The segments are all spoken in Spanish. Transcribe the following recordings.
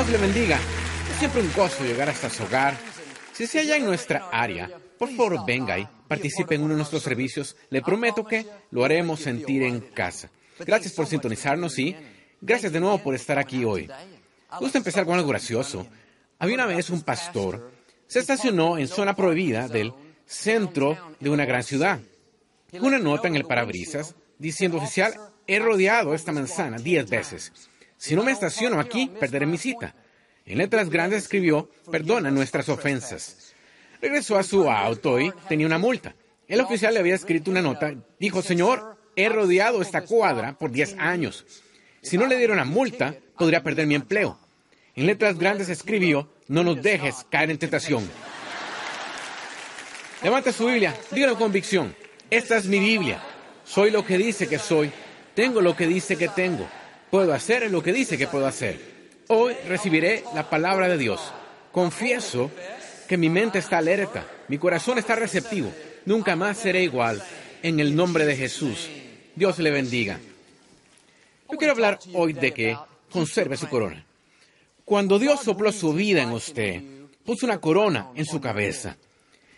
Dios le bendiga. Es siempre un gozo llegar hasta su hogar. Si se halla en nuestra área, por favor venga y participe en uno de nuestros servicios. Le prometo que lo haremos sentir en casa. Gracias por sintonizarnos y gracias de nuevo por estar aquí hoy. Gusta empezar con algo gracioso. Había una vez un pastor. Se estacionó en zona prohibida del centro de una gran ciudad. Una nota en el parabrisas diciendo oficial, he rodeado esta manzana diez veces. Si no me estaciono aquí, perderé mi cita. En letras grandes escribió, perdona nuestras ofensas. Regresó a su auto y tenía una multa. El oficial le había escrito una nota. Dijo, Señor, he rodeado esta cuadra por 10 años. Si no le dieron la multa, podría perder mi empleo. En letras grandes escribió, no nos dejes caer en tentación. Levanta su Biblia, dígalo con convicción. Esta es mi Biblia. Soy lo que dice que soy. Tengo lo que dice que tengo. Puedo hacer lo que dice que puedo hacer. Hoy recibiré la palabra de Dios. Confieso que mi mente está alerta, mi corazón está receptivo. Nunca más seré igual. En el nombre de Jesús. Dios le bendiga. Yo quiero hablar hoy de que conserve su corona. Cuando Dios sopló su vida en usted, puso una corona en su cabeza.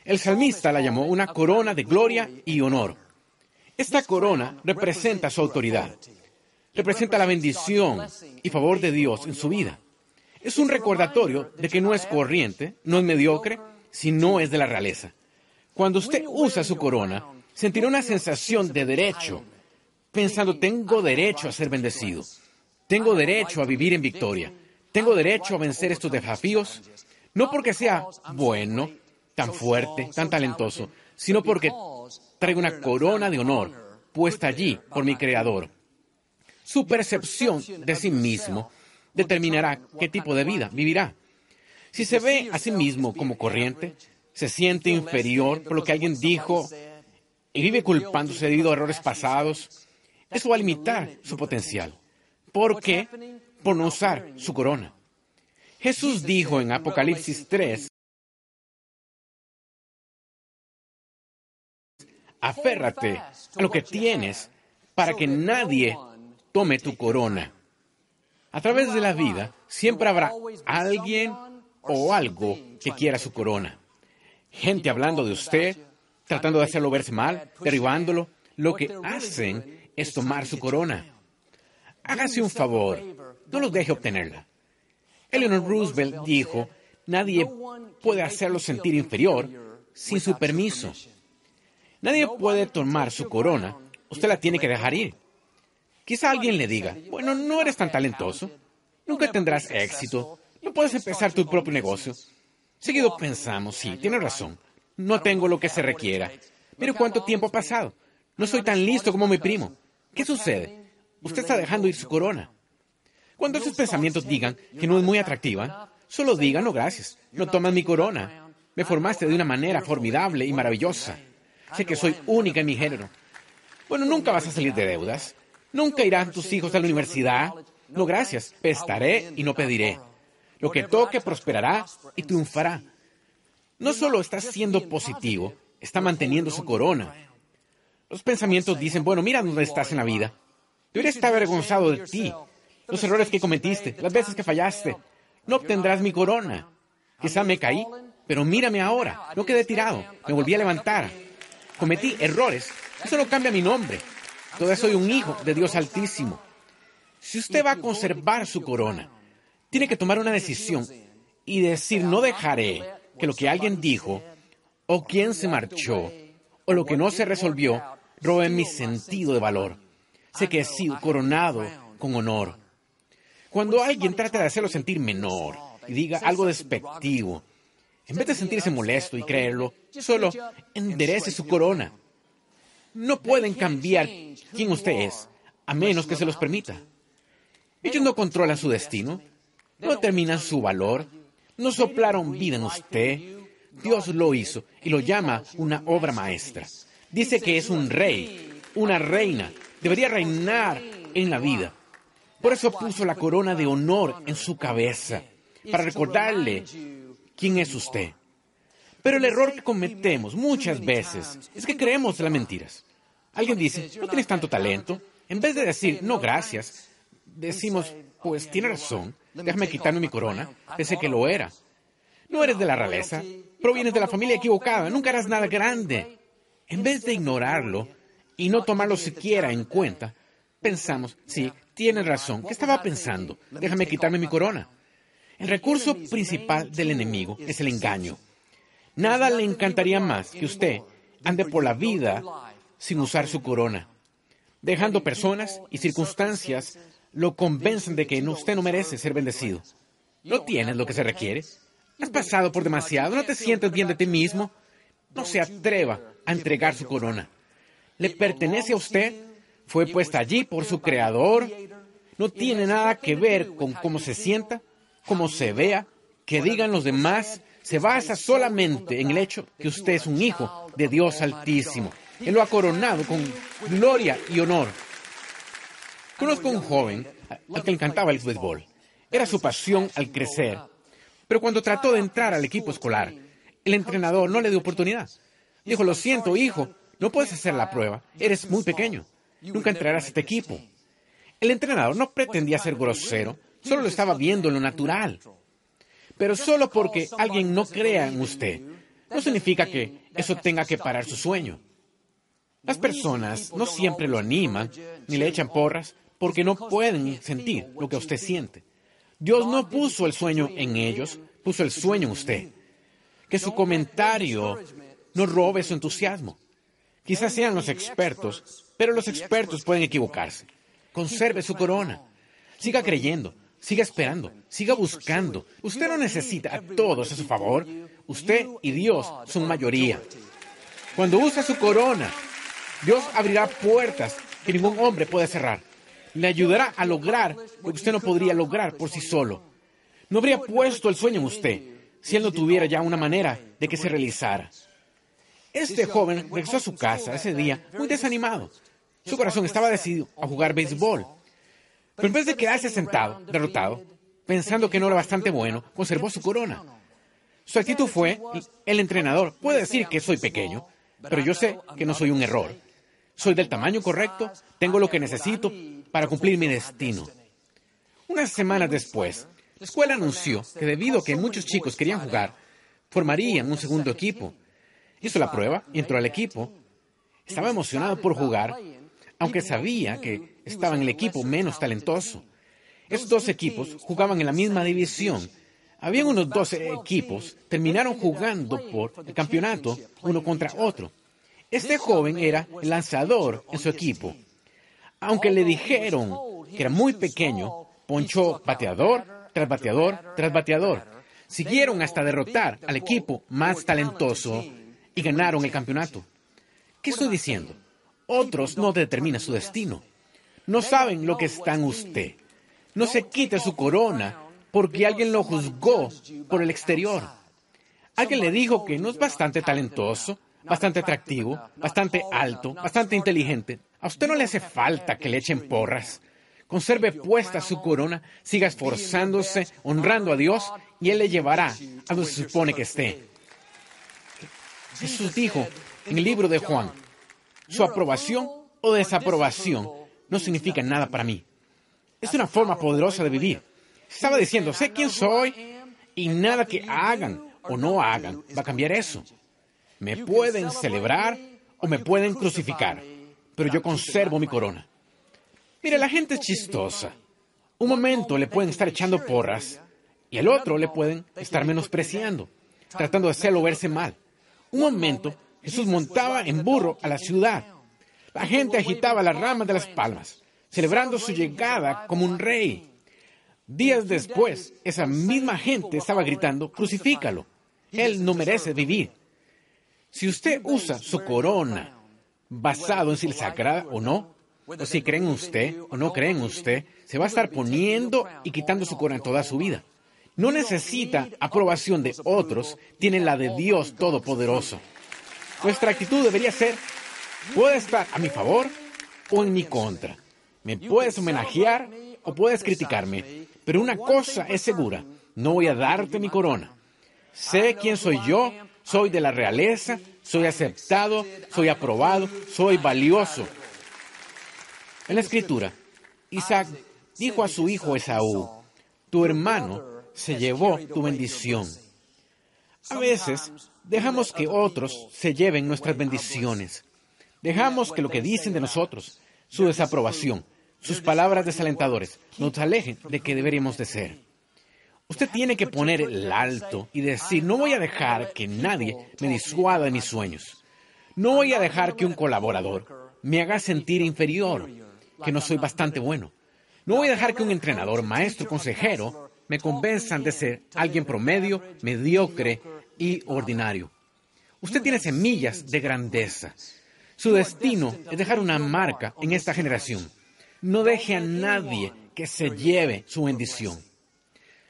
El salmista la llamó una corona de gloria y honor. Esta corona representa su autoridad, representa la bendición y favor de Dios en su vida. Es un recordatorio de que no es corriente, no es mediocre, sino es de la realeza. Cuando usted usa su corona, sentirá una sensación de derecho, pensando, tengo derecho a ser bendecido, tengo derecho a vivir en victoria, tengo derecho a vencer estos desafíos, no porque sea bueno, tan fuerte, tan talentoso, sino porque traigo una corona de honor puesta allí por mi Creador. Su percepción de sí mismo determinará qué tipo de vida vivirá. Si se ve a sí mismo como corriente, se siente inferior por lo que alguien dijo y vive culpándose debido a errores pasados, eso va a limitar su potencial. ¿Por qué? Por no usar su corona. Jesús dijo en Apocalipsis 3, aférrate a lo que tienes para que nadie tome tu corona. A través de la vida siempre habrá alguien o algo que quiera su corona. Gente hablando de usted, tratando de hacerlo verse mal, derribándolo. Lo que hacen es tomar su corona. Hágase un favor, no los deje obtenerla. Eleanor Roosevelt dijo, nadie puede hacerlo sentir inferior sin su permiso. Nadie puede tomar su corona, usted la tiene que dejar ir. Quizá alguien le diga, bueno, no eres tan talentoso, nunca tendrás éxito, no puedes empezar tu propio negocio. Seguido pensamos, sí, tiene razón, no tengo lo que se requiera. Mire cuánto tiempo ha pasado. No soy tan listo como mi primo. ¿Qué sucede? Usted está dejando ir su corona. Cuando esos pensamientos digan que no es muy atractiva, solo digan, no gracias, no tomas mi corona. Me formaste de una manera formidable y maravillosa. Sé que soy única en mi género. Bueno, nunca vas a salir de deudas. Nunca irán tus hijos a la universidad. No, gracias. Pestaré y no pediré. Lo que toque prosperará y triunfará. No solo está siendo positivo, está manteniendo su corona. Los pensamientos dicen, bueno, mira dónde estás en la vida. Deberías estar avergonzado de ti, los errores que cometiste, las veces que fallaste. No obtendrás mi corona. Quizá me caí, pero mírame ahora. No quedé tirado, me volví a levantar. Cometí errores. Eso no cambia mi nombre. Todavía soy un hijo de Dios Altísimo. Si usted va a conservar su corona, tiene que tomar una decisión y decir, no dejaré que lo que alguien dijo, o quien se marchó, o lo que no se resolvió, robe mi sentido de valor. Sé que he sido coronado con honor. Cuando alguien trata de hacerlo sentir menor y diga algo despectivo, en vez de sentirse molesto y creerlo, solo enderece su corona. No pueden cambiar quién usted es, a menos que se los permita. Ellos no controlan su destino, no determinan su valor, no soplaron vida en usted. Dios lo hizo y lo llama una obra maestra. Dice que es un rey, una reina, debería reinar en la vida. Por eso puso la corona de honor en su cabeza, para recordarle quién es usted. Pero el error que cometemos muchas veces es que creemos las mentiras. Alguien dice, no tienes tanto talento. En vez de decir, no, gracias, decimos, pues tiene razón, déjame quitarme mi corona. Pensé que lo era. No eres de la realeza, provienes de la familia equivocada, nunca harás nada grande. En vez de ignorarlo y no tomarlo siquiera en cuenta, pensamos, sí, tienes razón, ¿qué estaba pensando? Déjame quitarme mi corona. El recurso principal del enemigo es el engaño. Nada le encantaría más que usted ande por la vida sin usar su corona, dejando personas y circunstancias lo convencen de que usted no merece ser bendecido. No tienes lo que se requiere. Has pasado por demasiado, no te sientes bien de ti mismo. No se atreva a entregar su corona. Le pertenece a usted, fue puesta allí por su creador. No tiene nada que ver con cómo se sienta, cómo se vea, que digan los demás. Se basa solamente en el hecho que usted es un hijo de Dios Altísimo. Él lo ha coronado con gloria y honor. Conozco un joven al que le encantaba el fútbol. Era su pasión al crecer. Pero cuando trató de entrar al equipo escolar, el entrenador no le dio oportunidad. Dijo, lo siento, hijo, no puedes hacer la prueba. Eres muy pequeño. Nunca entrarás a este equipo. El entrenador no pretendía ser grosero, solo lo estaba viendo en lo natural. Pero solo porque alguien no crea en usted, no significa que eso tenga que parar su sueño. Las personas no siempre lo animan ni le echan porras porque no pueden sentir lo que usted siente. Dios no puso el sueño en ellos, puso el sueño en usted. Que su comentario no robe su entusiasmo. Quizás sean los expertos, pero los expertos pueden equivocarse. Conserve su corona. Siga creyendo, siga esperando, siga buscando. Usted no necesita a todos a su favor. Usted y Dios son mayoría. Cuando usa su corona, Dios abrirá puertas que ningún hombre puede cerrar le ayudará a lograr lo que usted no podría lograr por sí solo. No habría puesto el sueño en usted si él no tuviera ya una manera de que se realizara. Este joven regresó a su casa ese día muy desanimado. Su corazón estaba decidido a jugar béisbol. Pero en vez de quedarse sentado, derrotado, pensando que no era bastante bueno, conservó su corona. Su actitud fue, el entrenador puede decir que soy pequeño, pero yo sé que no soy un error. Soy del tamaño correcto, tengo lo que necesito para cumplir mi destino. Unas semanas después, la escuela anunció que debido a que muchos chicos querían jugar, formarían un segundo equipo. Hizo la prueba y entró al equipo. Estaba emocionado por jugar, aunque sabía que estaba en el equipo menos talentoso. Estos dos equipos jugaban en la misma división. Habían unos 12 equipos, terminaron jugando por el campeonato uno contra otro. Este joven era el lanzador en su equipo. Aunque le dijeron que era muy pequeño, ponchó bateador tras bateador tras bateador. Siguieron hasta derrotar al equipo más talentoso y ganaron el campeonato. ¿Qué estoy diciendo? Otros no determinan su destino. No saben lo que está en usted. No se quite su corona porque alguien lo juzgó por el exterior. Alguien le dijo que no es bastante talentoso, bastante atractivo, bastante alto, bastante inteligente. A usted no le hace falta que le echen porras. Conserve puesta su corona, siga esforzándose, honrando a Dios, y Él le llevará a donde se supone que esté. Jesús dijo en el libro de Juan, su aprobación o desaprobación no significa nada para mí. Es una forma poderosa de vivir. Estaba diciendo, sé quién soy y nada que hagan o no hagan va a cambiar eso. Me pueden celebrar o me pueden crucificar, pero yo conservo mi corona. Mire, la gente es chistosa. Un momento le pueden estar echando porras y el otro le pueden estar menospreciando, tratando de hacerlo verse mal. Un momento Jesús montaba en burro a la ciudad. La gente agitaba las ramas de las palmas, celebrando su llegada como un rey. Días después, esa misma gente estaba gritando, crucifícalo. Él no merece vivir. Si usted usa su corona basado en si le sagrada o no, o si creen en usted o no creen en usted, se va a estar poniendo y quitando su corona toda su vida. No necesita aprobación de otros, tiene la de Dios Todopoderoso. Nuestra actitud debería ser, puede estar a mi favor o en mi contra. Me puedes homenajear o puedes criticarme, pero una cosa es segura, no voy a darte mi corona. Sé quién soy yo soy de la realeza, soy aceptado, soy aprobado, soy valioso. En la escritura, Isaac dijo a su hijo Esaú, tu hermano se llevó tu bendición. A veces dejamos que otros se lleven nuestras bendiciones. Dejamos que lo que dicen de nosotros, su desaprobación, sus palabras desalentadoras, nos alejen de que deberíamos de ser. Usted tiene que poner el alto y decir, no voy a dejar que nadie me disuada de mis sueños. No voy a dejar que un colaborador me haga sentir inferior, que no soy bastante bueno. No voy a dejar que un entrenador, maestro, consejero me convenzan de ser alguien promedio, mediocre y ordinario. Usted tiene semillas de grandeza. Su destino es dejar una marca en esta generación. No deje a nadie que se lleve su bendición.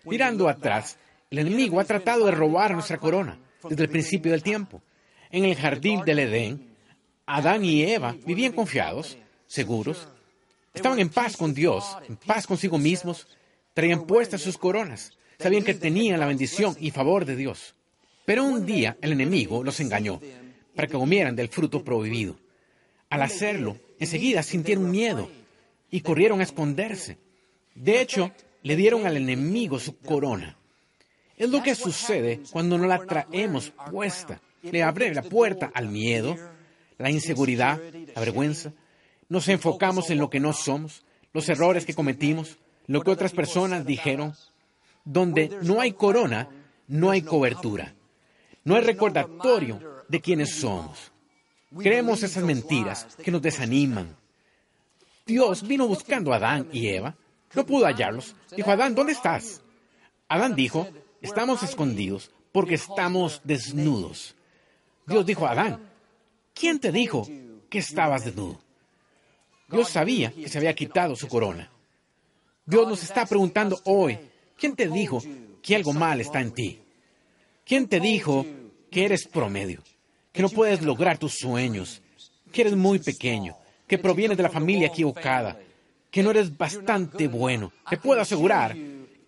Mirando atrás, el enemigo ha tratado de robar nuestra corona desde el principio del tiempo. En el jardín del Edén, Adán y Eva vivían confiados, seguros, estaban en paz con Dios, en paz consigo mismos, traían puestas sus coronas, sabían que tenían la bendición y favor de Dios. Pero un día el enemigo los engañó para que comieran del fruto prohibido. Al hacerlo, enseguida sintieron miedo y corrieron a esconderse. De hecho, le dieron al enemigo su corona. Es lo que sucede cuando no la traemos puesta. Le abre la puerta al miedo, la inseguridad, la vergüenza, nos enfocamos en lo que no somos, los errores que cometimos, lo que otras personas dijeron. Donde no hay corona, no hay cobertura. No hay recordatorio de quiénes somos. Creemos esas mentiras que nos desaniman. Dios vino buscando a Adán y Eva. No pudo hallarlos. Dijo, Adán, ¿dónde estás? Adán dijo, estamos escondidos porque estamos desnudos. Dios dijo a Adán, ¿quién te dijo que estabas desnudo? Dios sabía que se había quitado su corona. Dios nos está preguntando hoy, ¿quién te dijo que algo mal está en ti? ¿Quién te dijo que eres promedio, que no puedes lograr tus sueños, que eres muy pequeño, que provienes de la familia equivocada, que no eres bastante bueno? Te puedo asegurar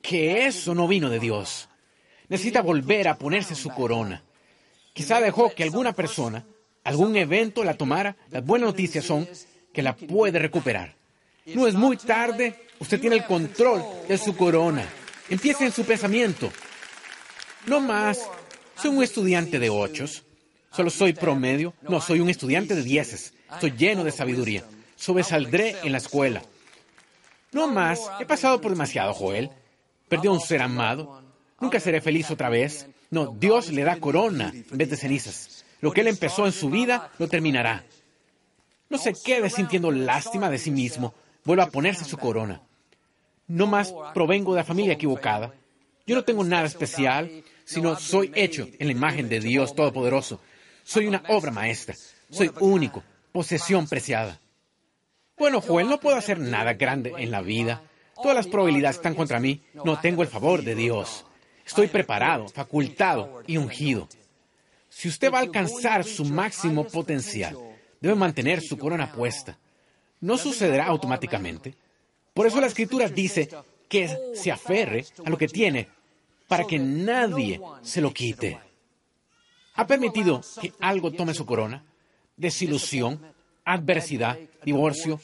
que eso no vino de Dios. Necesita volver a ponerse su corona. Quizá dejó que alguna persona, algún evento la tomara. Las buenas noticias son que la puede recuperar. No es muy tarde, usted tiene el control de su corona. Empiece en su pensamiento. No más, soy un estudiante de ochos, solo soy promedio, no, soy un estudiante de dieces, estoy lleno de sabiduría, sobresaldré en la escuela. No más, he pasado por demasiado, Joel, perdió un ser amado, nunca seré feliz otra vez. No, Dios le da corona en vez de cenizas. Lo que él empezó en su vida, lo terminará. No se quede sintiendo lástima de sí mismo. Vuelva a ponerse su corona. No más provengo de la familia equivocada. Yo no tengo nada especial, sino soy hecho en la imagen de Dios. Todopoderoso. Soy una obra maestra. Soy único, posesión preciada. Bueno, Joel, no puedo hacer nada grande en la vida. Todas las probabilidades están contra mí. No tengo el favor de Dios. Estoy preparado, facultado y ungido. Si usted va a alcanzar su máximo potencial, debe mantener su corona puesta. No sucederá automáticamente. Por eso la escritura dice que se aferre a lo que tiene para que nadie se lo quite. ¿Ha permitido que algo tome su corona? Desilusión, adversidad, divorcio.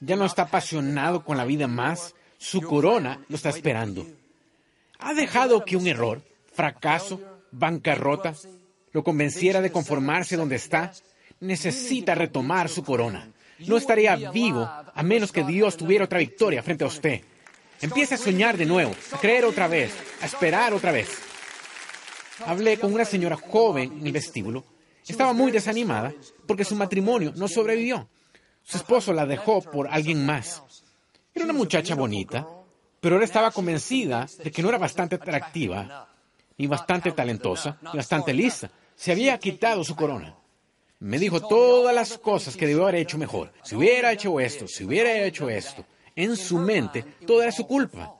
Ya no está apasionado con la vida más. Su corona lo está esperando. ¿Ha dejado que un error, fracaso, bancarrota, lo convenciera de conformarse donde está necesita retomar su corona. No estaría vivo a menos que Dios tuviera otra victoria frente a usted. Empiece a soñar de nuevo, a creer otra vez, a esperar otra vez. Hablé con una señora joven en el vestíbulo. Estaba muy desanimada porque su matrimonio no sobrevivió. Su esposo la dejó por alguien más. Era una muchacha bonita, pero ahora estaba convencida de que no era bastante atractiva, ni bastante talentosa, ni bastante lista. Se había quitado su corona. Me dijo todas las cosas que debió haber hecho mejor. Si hubiera hecho esto, si hubiera hecho esto. En su mente, todo era su culpa.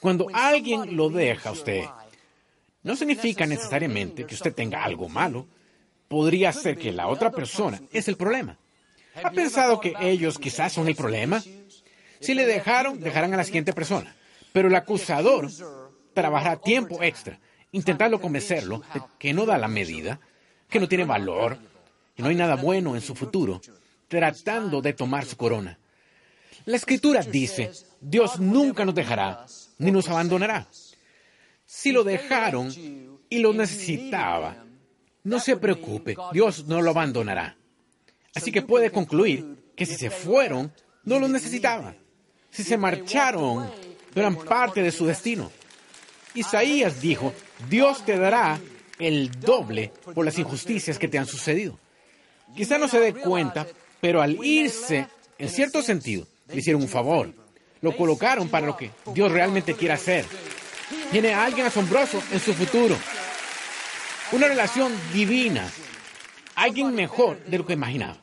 Cuando alguien lo deja a usted, no significa necesariamente que usted tenga algo malo. Podría ser que la otra persona es el problema. ¿Ha pensado que ellos quizás son el problema? Si le dejaron, dejarán a la siguiente persona. Pero el acusador trabajará tiempo extra intentando convencerlo de que no da la medida, que no tiene valor, y no hay nada bueno en su futuro, tratando de tomar su corona. La escritura dice, Dios nunca nos dejará ni nos abandonará. Si lo dejaron y lo necesitaba, no se preocupe, Dios no lo abandonará. Así que puede concluir que si se fueron, no lo necesitaba. Si se marcharon, eran parte de su destino. Isaías dijo, Dios te dará el doble por las injusticias que te han sucedido. Quizá no se dé cuenta, pero al irse, en cierto sentido, le hicieron un favor. Lo colocaron para lo que Dios realmente quiere hacer. Tiene a alguien asombroso en su futuro. Una relación divina. Alguien mejor de lo que imaginaba.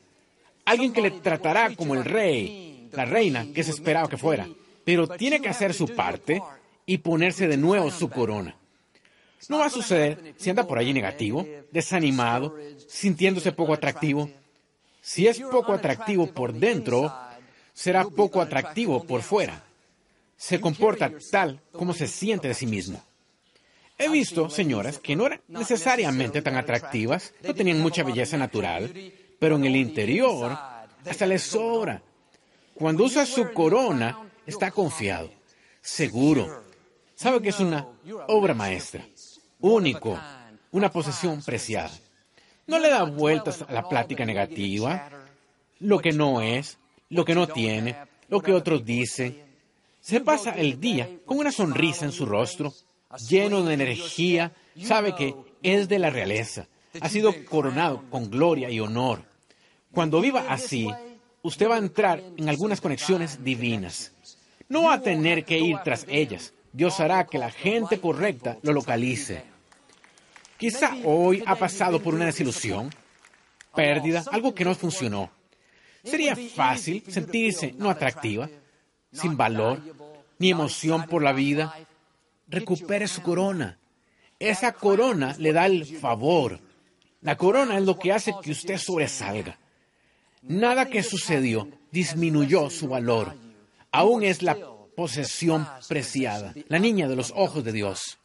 Alguien que le tratará como el rey, la reina que se esperaba que fuera. Pero tiene que hacer su parte y ponerse de nuevo su corona. No va a suceder si anda por allí negativo, desanimado, sintiéndose poco atractivo. Si es poco atractivo por dentro, será poco atractivo por fuera. Se comporta tal como se siente de sí mismo. He visto señoras que no eran necesariamente tan atractivas, no tenían mucha belleza natural, pero en el interior hasta les sobra. Cuando usa su corona, está confiado, seguro, sabe que es una obra maestra, único, una posesión preciada. No le da vueltas a la plática negativa, lo que no es, lo que no tiene, lo que otros dicen. Se pasa el día con una sonrisa en su rostro, lleno de energía, sabe que es de la realeza, ha sido coronado con gloria y honor. Cuando viva así, usted va a entrar en algunas conexiones divinas. No va a tener que ir tras ellas. Dios hará que la gente correcta lo localice. Quizá hoy ha pasado por una desilusión, pérdida, algo que no funcionó. Sería fácil sentirse no atractiva, sin valor, ni emoción por la vida. Recupere su corona. Esa corona le da el favor. La corona es lo que hace que usted sobresalga. Nada que sucedió disminuyó su valor. Aún es la posesión preciada, la niña de los ojos de Dios.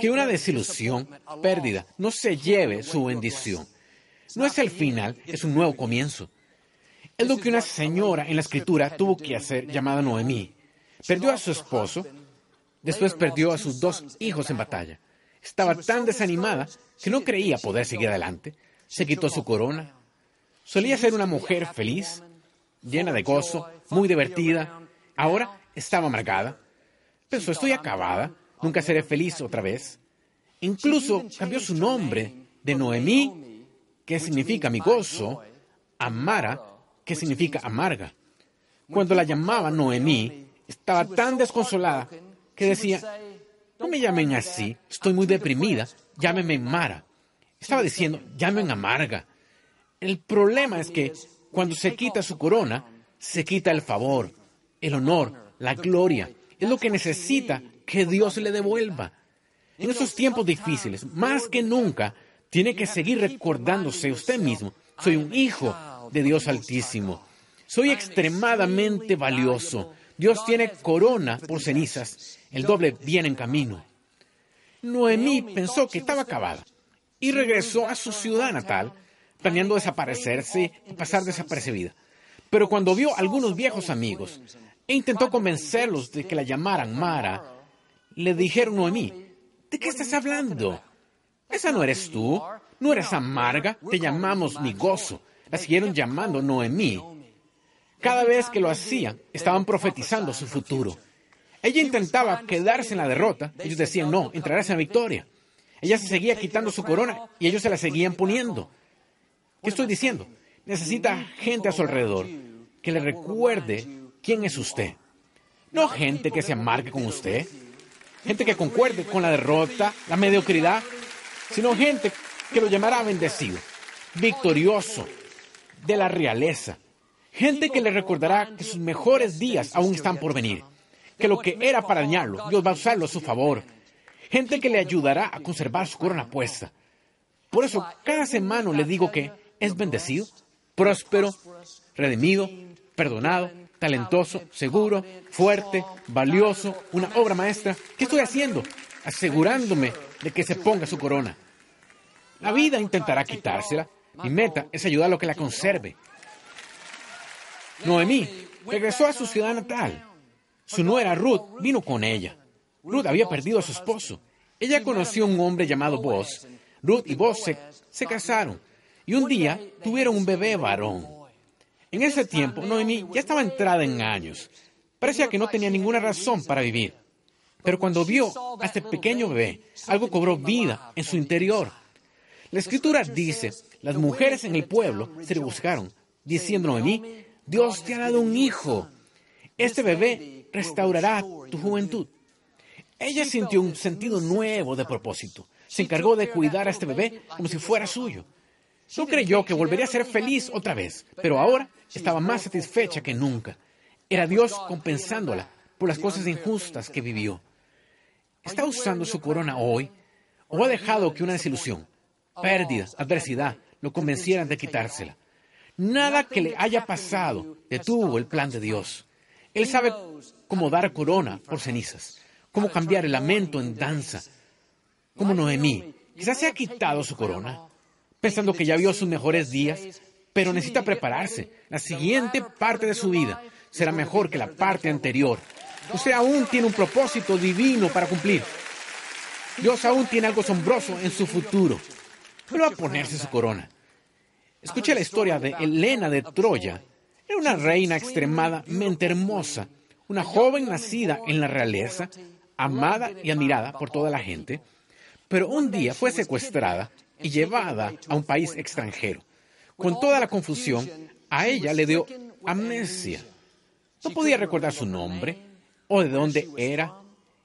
Que una desilusión, pérdida, no se lleve su bendición. No es el final, es un nuevo comienzo. Es lo que una señora en la escritura tuvo que hacer llamada Noemí. Perdió a su esposo, después perdió a sus dos hijos en batalla. Estaba tan desanimada que no creía poder seguir adelante. Se quitó su corona. Solía ser una mujer feliz, llena de gozo, muy divertida. Ahora estaba amargada. Pensó, estoy acabada, nunca seré feliz otra vez. Incluso cambió su nombre de Noemí, que significa mi gozo, a Mara, que significa amarga. Cuando la llamaba Noemí, estaba tan desconsolada que decía, no me llamen así, estoy muy deprimida, llámenme Mara. Estaba diciendo, llamen amarga. El problema es que cuando se quita su corona, se quita el favor, el honor, la gloria. Es lo que necesita que Dios le devuelva. En esos tiempos difíciles, más que nunca, tiene que seguir recordándose usted mismo. Soy un hijo, de Dios Altísimo. Soy extremadamente valioso. Dios tiene corona por cenizas. El doble viene en camino. Noemí pensó que estaba acabada y regresó a su ciudad natal, planeando desaparecerse y pasar desapercibida. Pero cuando vio algunos viejos amigos e intentó convencerlos de que la llamaran Mara, le dijeron Noemí, ¿de qué estás hablando? Esa no eres tú, no eres amarga, te llamamos mi gozo la siguieron llamando Noemí. Cada vez que lo hacían, estaban profetizando su futuro. Ella intentaba quedarse en la derrota. Ellos decían, no, entrarás en la victoria. Ella se seguía quitando su corona y ellos se la seguían poniendo. ¿Qué estoy diciendo? Necesita gente a su alrededor que le recuerde quién es usted. No gente que se amargue con usted, gente que concuerde con la derrota, la mediocridad, sino gente que lo llamará bendecido, victorioso, de la realeza. Gente que le recordará que sus mejores días aún están por venir, que lo que era para dañarlo, Dios va a usarlo a su favor. Gente que le ayudará a conservar su corona puesta. Por eso, cada semana le digo que es bendecido, próspero, redimido, perdonado, talentoso, seguro, fuerte, valioso, una obra maestra. ¿Qué estoy haciendo? Asegurándome de que se ponga su corona. La vida intentará quitársela, mi meta es ayudar a lo que la conserve. Noemí regresó a su ciudad natal. Su nuera Ruth vino con ella. Ruth había perdido a su esposo. Ella conoció a un hombre llamado Boz. Ruth y Boz se, se casaron y un día tuvieron un bebé varón. En ese tiempo, Noemí ya estaba entrada en años. Parecía que no tenía ninguna razón para vivir. Pero cuando vio a este pequeño bebé, algo cobró vida en su interior. La escritura dice, las mujeres en el pueblo se le buscaron, diciendo a mí, Dios te ha dado un hijo. Este bebé restaurará tu juventud. Ella sintió un sentido nuevo de propósito. Se encargó de cuidar a este bebé como si fuera suyo. No creyó que volvería a ser feliz otra vez, pero ahora estaba más satisfecha que nunca. Era Dios compensándola por las cosas injustas que vivió. ¿Está usando su corona hoy o ha dejado que una desilusión, pérdida, adversidad lo convencieran de quitársela? Nada que le haya pasado detuvo el plan de Dios. Él sabe cómo dar corona por cenizas, cómo cambiar el lamento en danza. Como Noemí, quizás se ha quitado su corona, pensando que ya vio sus mejores días, pero necesita prepararse. La siguiente parte de su vida será mejor que la parte anterior. Usted aún tiene un propósito divino para cumplir. Dios aún tiene algo asombroso en su futuro. Va a ponerse su corona. Escuché la historia de Helena de Troya. Era una reina extremadamente hermosa, una joven nacida en la realeza, amada y admirada por toda la gente, pero un día fue secuestrada y llevada a un país extranjero. Con toda la confusión, a ella le dio amnesia. No podía recordar su nombre o de dónde era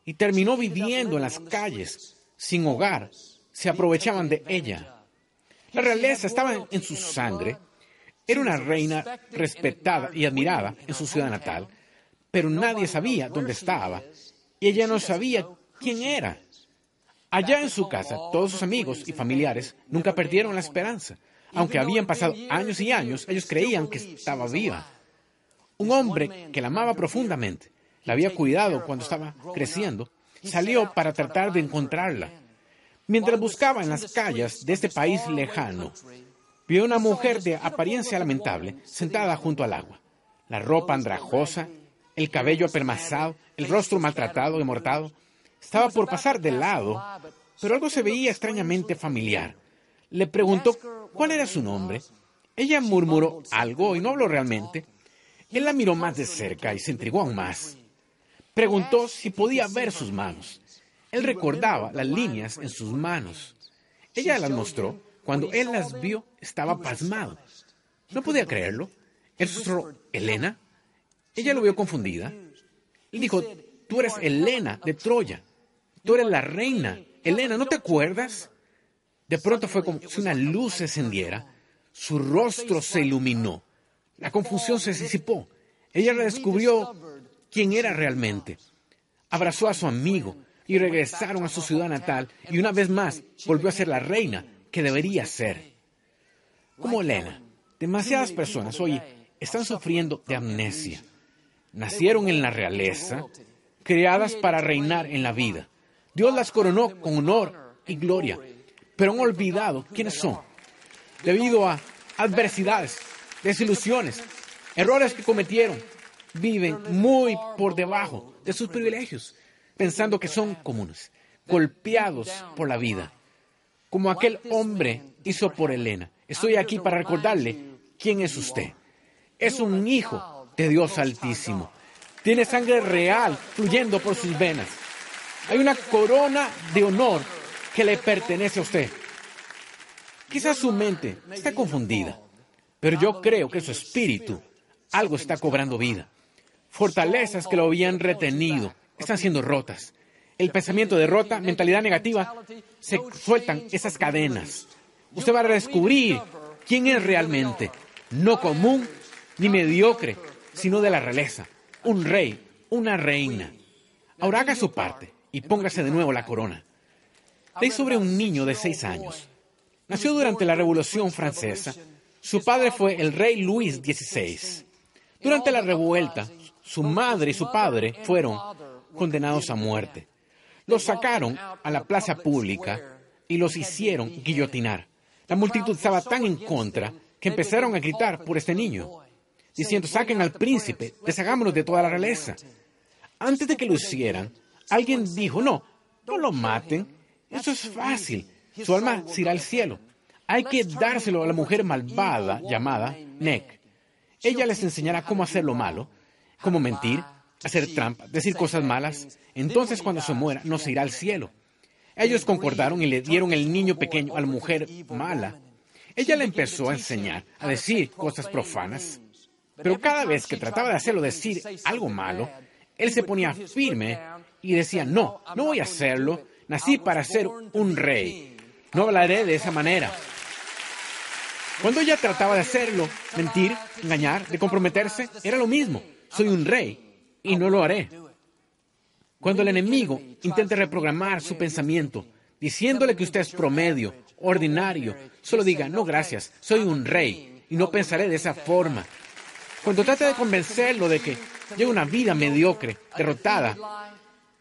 y terminó viviendo en las calles, sin hogar. Se aprovechaban de ella. La realeza estaba en su sangre. Era una reina respetada y admirada en su ciudad natal, pero nadie sabía dónde estaba y ella no sabía quién era. Allá en su casa, todos sus amigos y familiares nunca perdieron la esperanza. Aunque habían pasado años y años, ellos creían que estaba viva. Un hombre que la amaba profundamente, la había cuidado cuando estaba creciendo, salió para tratar de encontrarla. Mientras buscaba en las calles de este país lejano, vio una mujer de apariencia lamentable sentada junto al agua. La ropa andrajosa, el cabello apermazado, el rostro maltratado y mortado. Estaba por pasar de lado, pero algo se veía extrañamente familiar. Le preguntó cuál era su nombre. Ella murmuró algo y no habló realmente. Él la miró más de cerca y se intrigó aún más. Preguntó si podía ver sus manos. Él recordaba las líneas en sus manos. Ella las mostró. Cuando él las vio, estaba pasmado. No podía creerlo. Él susurró, ¿Elena? Ella lo vio confundida. Él dijo, tú eres Elena de Troya. Tú eres la reina. Elena, ¿no te acuerdas? De pronto fue como si una luz se encendiera. Su rostro se iluminó. La confusión se disipó. Ella redescubrió quién era realmente. Abrazó a su amigo y regresaron a su ciudad natal y una vez más volvió a ser la reina que debería ser. Como Elena, demasiadas personas hoy están sufriendo de amnesia. Nacieron en la realeza, creadas para reinar en la vida. Dios las coronó con honor y gloria, pero han olvidado quiénes son. Debido a adversidades, desilusiones, errores que cometieron, viven muy por debajo de sus privilegios, pensando que son comunes, golpeados por la vida, como aquel hombre hizo por Elena. Estoy aquí para recordarle quién es usted. Es un hijo de Dios Altísimo. Tiene sangre real fluyendo por sus venas. Hay una corona de honor que le pertenece a usted. Quizás su mente está confundida, pero yo creo que su espíritu algo está cobrando vida. Fortalezas que lo habían retenido están siendo rotas. El pensamiento de rota, mentalidad negativa, se sueltan esas cadenas. Usted va a descubrir quién es realmente, no común ni mediocre, sino de la realeza, un rey, una reina. Ahora haga su parte y póngase de nuevo la corona. Leí sobre un niño de seis años. Nació durante la Revolución Francesa. Su padre fue el rey Luis XVI. Durante la revuelta, su madre y su padre fueron condenados a muerte. Los sacaron a la plaza pública y los hicieron guillotinar. La multitud estaba tan en contra que empezaron a gritar por este niño. diciendo, saquen al príncipe, deshagámonos de toda la realeza. Antes de que lo hicieran, alguien dijo, no, no lo maten, eso es fácil, su alma se irá al cielo. Hay que dárselo a la mujer malvada llamada Nek. Ella les enseñará cómo hacer lo malo, cómo mentir, hacer trampa, decir cosas malas. Entonces cuando se muera, no se irá al cielo. Ellos concordaron y le dieron el niño pequeño a la mujer mala. Ella le empezó a enseñar, a decir cosas profanas. Pero cada vez que trataba de hacerlo decir algo malo, él se ponía firme y decía, no, no voy a hacerlo, nací para ser un rey. No hablaré de esa manera. Cuando ella trataba de hacerlo, mentir, engañar, de comprometerse, era lo mismo. Soy un rey y no lo haré. Cuando el enemigo intente reprogramar su pensamiento, diciéndole que usted es promedio, ordinario, solo diga, no gracias, soy un rey y no pensaré de esa forma. Cuando trate de convencerlo de que lleva una vida mediocre, derrotada,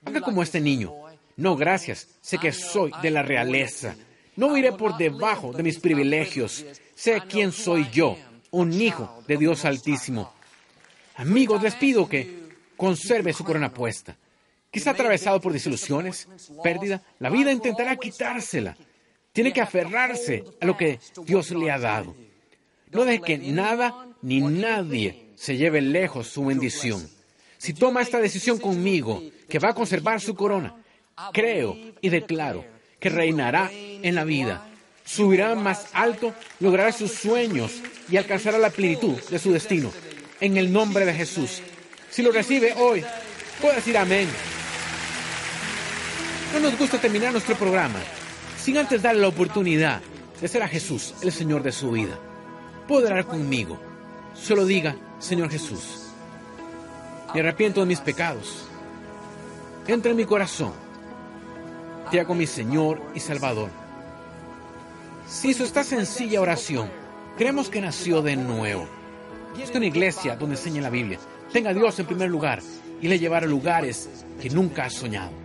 haga como este niño. No gracias, sé que soy de la realeza. No iré por debajo de mis privilegios. Sé quién soy yo, un hijo de Dios Altísimo. Amigos, les pido que conserve su corona puesta. Quizá atravesado por desilusiones, pérdida, la vida intentará quitársela. Tiene que aferrarse a lo que Dios le ha dado. No deje que nada ni nadie se lleve lejos su bendición. Si toma esta decisión conmigo, que va a conservar su corona, creo y declaro que reinará en la vida, subirá más alto, logrará sus sueños y alcanzará la plenitud de su destino. En el nombre de Jesús. Si lo recibe hoy, puede decir amén. No nos gusta terminar nuestro programa sin antes darle la oportunidad de ser a Jesús el Señor de su vida. Puede orar conmigo. Solo diga, Señor Jesús, me arrepiento de mis pecados. Entra en mi corazón. Te hago mi Señor y Salvador. Si hizo esta sencilla oración, creemos que nació de nuevo. Busca una iglesia donde enseña la Biblia. Tenga a Dios en primer lugar y le llevará lugares que nunca has soñado.